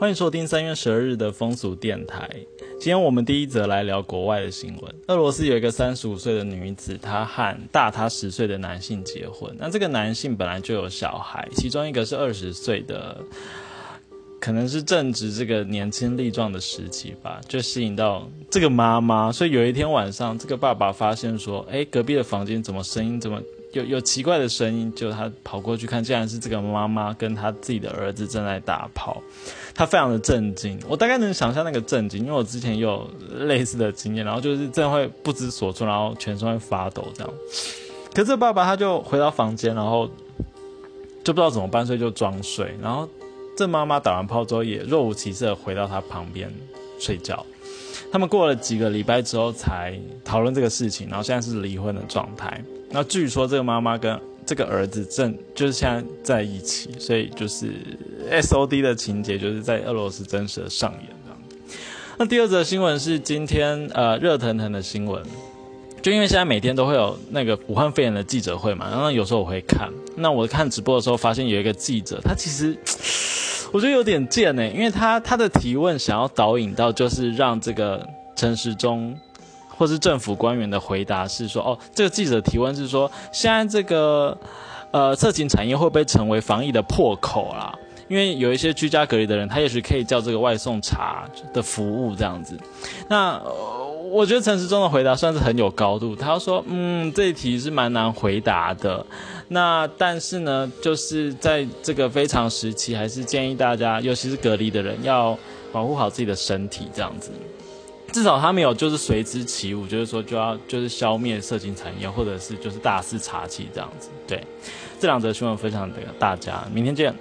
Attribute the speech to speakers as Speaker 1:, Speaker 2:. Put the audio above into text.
Speaker 1: 欢迎收听三月十二日的风俗电台。今天我们第一则来聊国外的新闻。俄罗斯有一个三十五岁的女子，她和大她十岁的男性结婚。那这个男性本来就有小孩，其中一个是二十岁的，可能是正值这个年轻力壮的时期吧，就吸引到这个妈妈。所以有一天晚上，这个爸爸发现说：“哎，隔壁的房间怎么声音这么？”有有奇怪的声音，就他跑过去看，竟然是这个妈妈跟他自己的儿子正在打炮，他非常的震惊。我大概能想象那个震惊，因为我之前有类似的经验，然后就是真的会不知所措，然后全身会发抖这样。可是爸爸他就回到房间，然后就不知道怎么办，所以就装睡。然后这妈妈打完炮之后也若无其事的回到他旁边睡觉。他们过了几个礼拜之后才讨论这个事情，然后现在是离婚的状态。那据说这个妈妈跟这个儿子正就是现在在一起，所以就是 S O D 的情节就是在俄罗斯真实的上演这样。那第二则新闻是今天呃热腾腾的新闻，就因为现在每天都会有那个武汉肺炎的记者会嘛，然后有时候我会看。那我看直播的时候发现有一个记者，他其实 我觉得有点贱呢，因为他他的提问想要导引到就是让这个陈时中。或是政府官员的回答是说，哦，这个记者提问是说，现在这个，呃，色情产业会不会成为防疫的破口啦？因为有一些居家隔离的人，他也许可以叫这个外送茶的服务这样子。那我觉得陈时中的回答算是很有高度，他说，嗯，这一题是蛮难回答的。那但是呢，就是在这个非常时期，还是建议大家，尤其是隔离的人，要保护好自己的身体这样子。至少他没有就是随之起舞，就是说就要就是消灭色情产业，或者是就是大肆查气这样子。对，这两则新闻分享给大家，明天见。